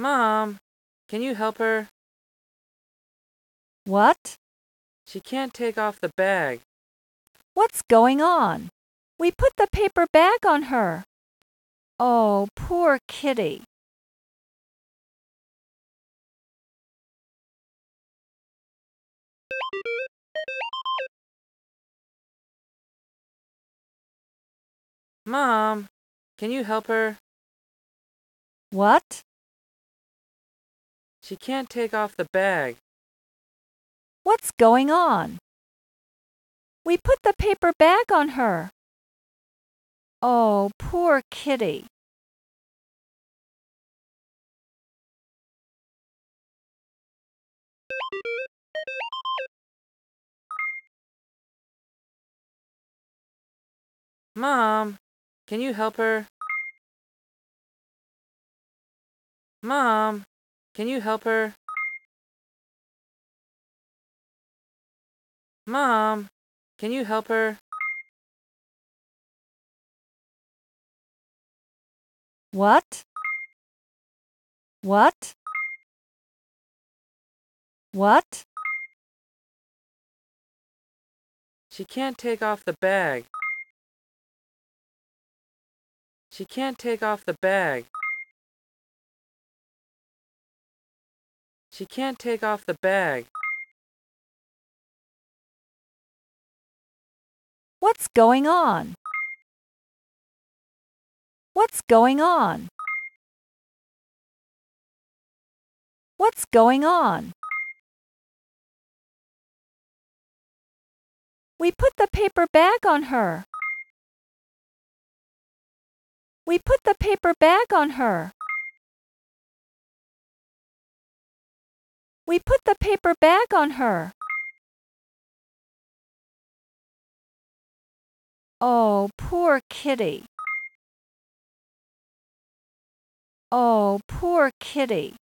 Mom, can you help her? What? She can't take off the bag. What's going on? We put the paper bag on her. Oh, poor kitty. Mom, can you help her? What? She can't take off the bag. What's going on? We put the paper bag on her. Oh, poor kitty. Mom, can you help her? Mom, can you help her? Mom, can you help her? What? What? What? She can't take off the bag. She can't take off the bag. She can't take off the bag. What's going on? What's going on? What's going on? We put the paper bag on her. We put the paper bag on her. We put the paper bag on her. Oh, poor kitty. Oh, poor kitty.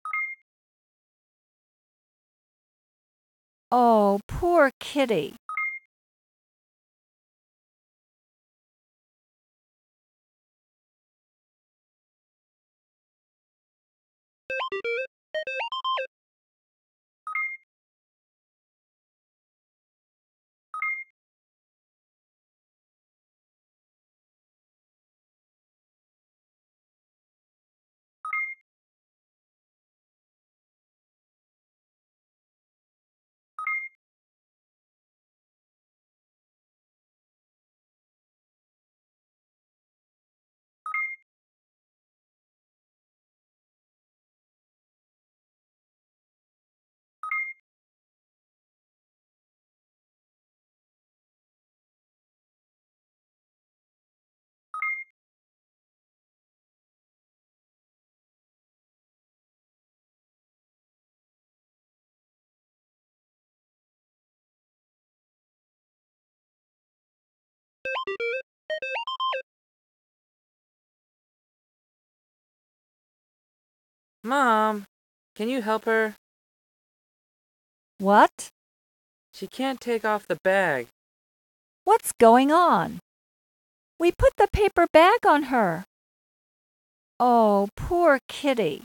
Oh, poor kitty. Mom, can you help her? What? She can't take off the bag. What's going on? We put the paper bag on her. Oh, poor kitty.